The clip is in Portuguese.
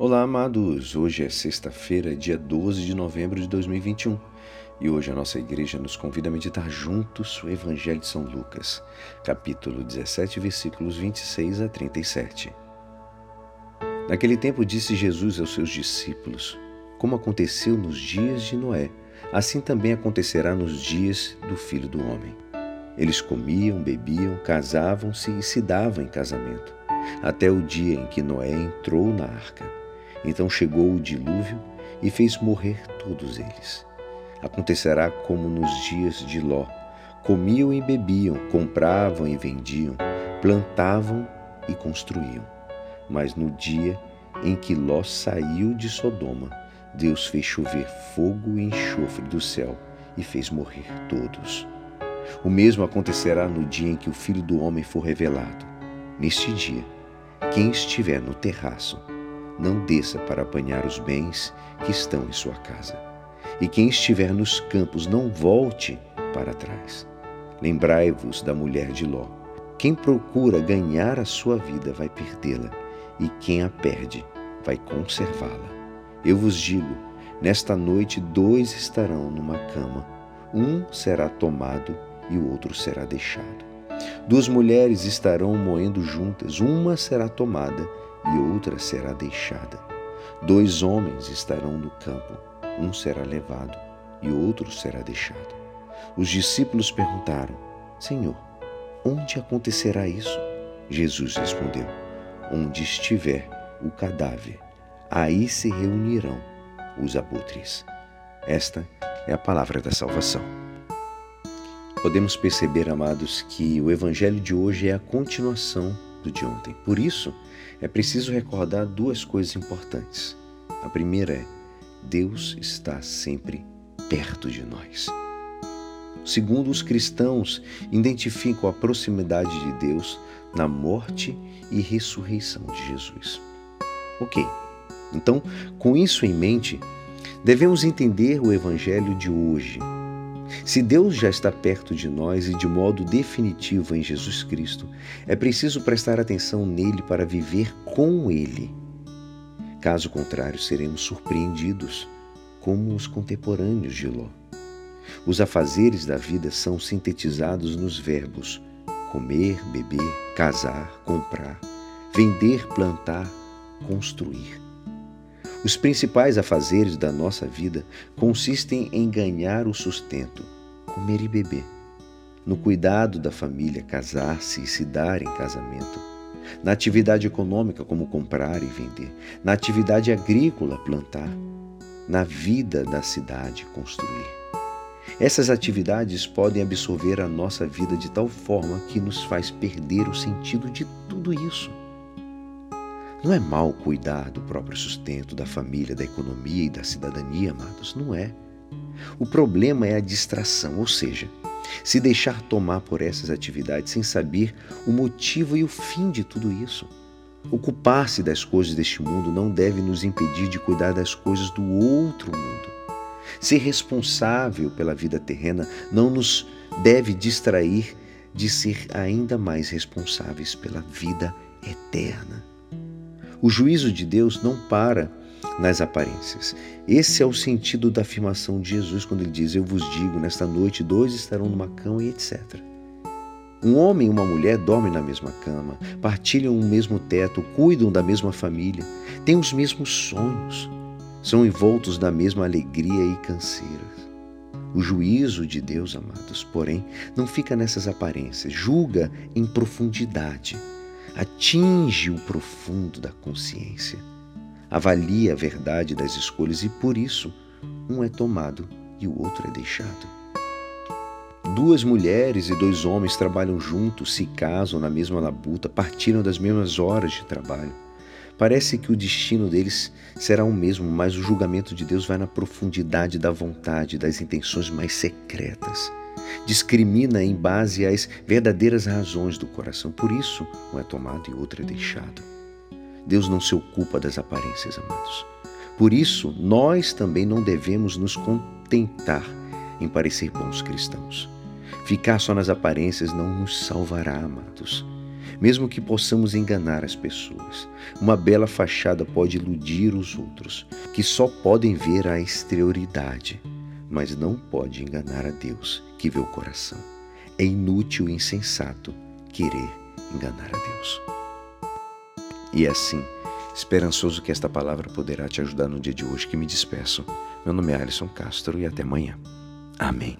Olá, amados! Hoje é sexta-feira, dia 12 de novembro de 2021 e hoje a nossa igreja nos convida a meditar juntos o Evangelho de São Lucas, capítulo 17, versículos 26 a 37. Naquele tempo disse Jesus aos seus discípulos: Como aconteceu nos dias de Noé, assim também acontecerá nos dias do filho do homem. Eles comiam, bebiam, casavam-se e se davam em casamento, até o dia em que Noé entrou na arca. Então chegou o dilúvio e fez morrer todos eles. Acontecerá como nos dias de Ló: comiam e bebiam, compravam e vendiam, plantavam e construíam. Mas no dia em que Ló saiu de Sodoma, Deus fez chover fogo e enxofre do céu e fez morrer todos. O mesmo acontecerá no dia em que o Filho do Homem for revelado. Neste dia, quem estiver no terraço, não desça para apanhar os bens que estão em sua casa. E quem estiver nos campos, não volte para trás. Lembrai-vos da mulher de Ló. Quem procura ganhar a sua vida vai perdê-la, e quem a perde vai conservá-la. Eu vos digo: nesta noite dois estarão numa cama, um será tomado e o outro será deixado. Duas mulheres estarão moendo juntas, uma será tomada e outra será deixada. Dois homens estarão no campo, um será levado e outro será deixado. Os discípulos perguntaram: Senhor, onde acontecerá isso? Jesus respondeu: Onde estiver o cadáver, aí se reunirão os abutres. Esta é a palavra da salvação. Podemos perceber, amados, que o evangelho de hoje é a continuação do de ontem. Por isso, é preciso recordar duas coisas importantes. A primeira é: Deus está sempre perto de nós. Segundo, os cristãos identificam a proximidade de Deus na morte e ressurreição de Jesus. Ok, então, com isso em mente, devemos entender o Evangelho de hoje se Deus já está perto de nós e de modo definitivo em Jesus Cristo, é preciso prestar atenção nele para viver com ele. Caso contrário, seremos surpreendidos, como os contemporâneos de Ló. Os afazeres da vida são sintetizados nos verbos comer, beber, casar, comprar, vender, plantar, construir. Os principais afazeres da nossa vida consistem em ganhar o sustento, comer e beber, no cuidado da família, casar-se e se dar em casamento, na atividade econômica, como comprar e vender, na atividade agrícola, plantar, na vida da cidade, construir. Essas atividades podem absorver a nossa vida de tal forma que nos faz perder o sentido de tudo isso. Não é mal cuidar do próprio sustento, da família, da economia e da cidadania, amados. Não é. O problema é a distração, ou seja, se deixar tomar por essas atividades sem saber o motivo e o fim de tudo isso. Ocupar-se das coisas deste mundo não deve nos impedir de cuidar das coisas do outro mundo. Ser responsável pela vida terrena não nos deve distrair de ser ainda mais responsáveis pela vida eterna. O juízo de Deus não para nas aparências. Esse é o sentido da afirmação de Jesus quando ele diz: Eu vos digo, nesta noite dois estarão numa cama e etc. Um homem e uma mulher dormem na mesma cama, partilham o mesmo teto, cuidam da mesma família, têm os mesmos sonhos, são envoltos da mesma alegria e canseiras. O juízo de Deus, amados, porém, não fica nessas aparências, julga em profundidade atinge o profundo da consciência, avalia a verdade das escolhas e por isso um é tomado e o outro é deixado. Duas mulheres e dois homens trabalham juntos, se casam na mesma labuta, partilham das mesmas horas de trabalho. Parece que o destino deles será o mesmo, mas o julgamento de Deus vai na profundidade da vontade, das intenções mais secretas discrimina em base às verdadeiras razões do coração. Por isso, um é tomado e outro é deixado. Deus não se ocupa das aparências, amados. Por isso, nós também não devemos nos contentar em parecer bons cristãos. Ficar só nas aparências não nos salvará, amados. mesmo que possamos enganar as pessoas. Uma bela fachada pode iludir os outros, que só podem ver a exterioridade, mas não pode enganar a Deus, que vê o coração. É inútil e insensato querer enganar a Deus. E é assim, esperançoso que esta palavra poderá te ajudar no dia de hoje que me despeço. Meu nome é Alisson Castro e até amanhã. Amém.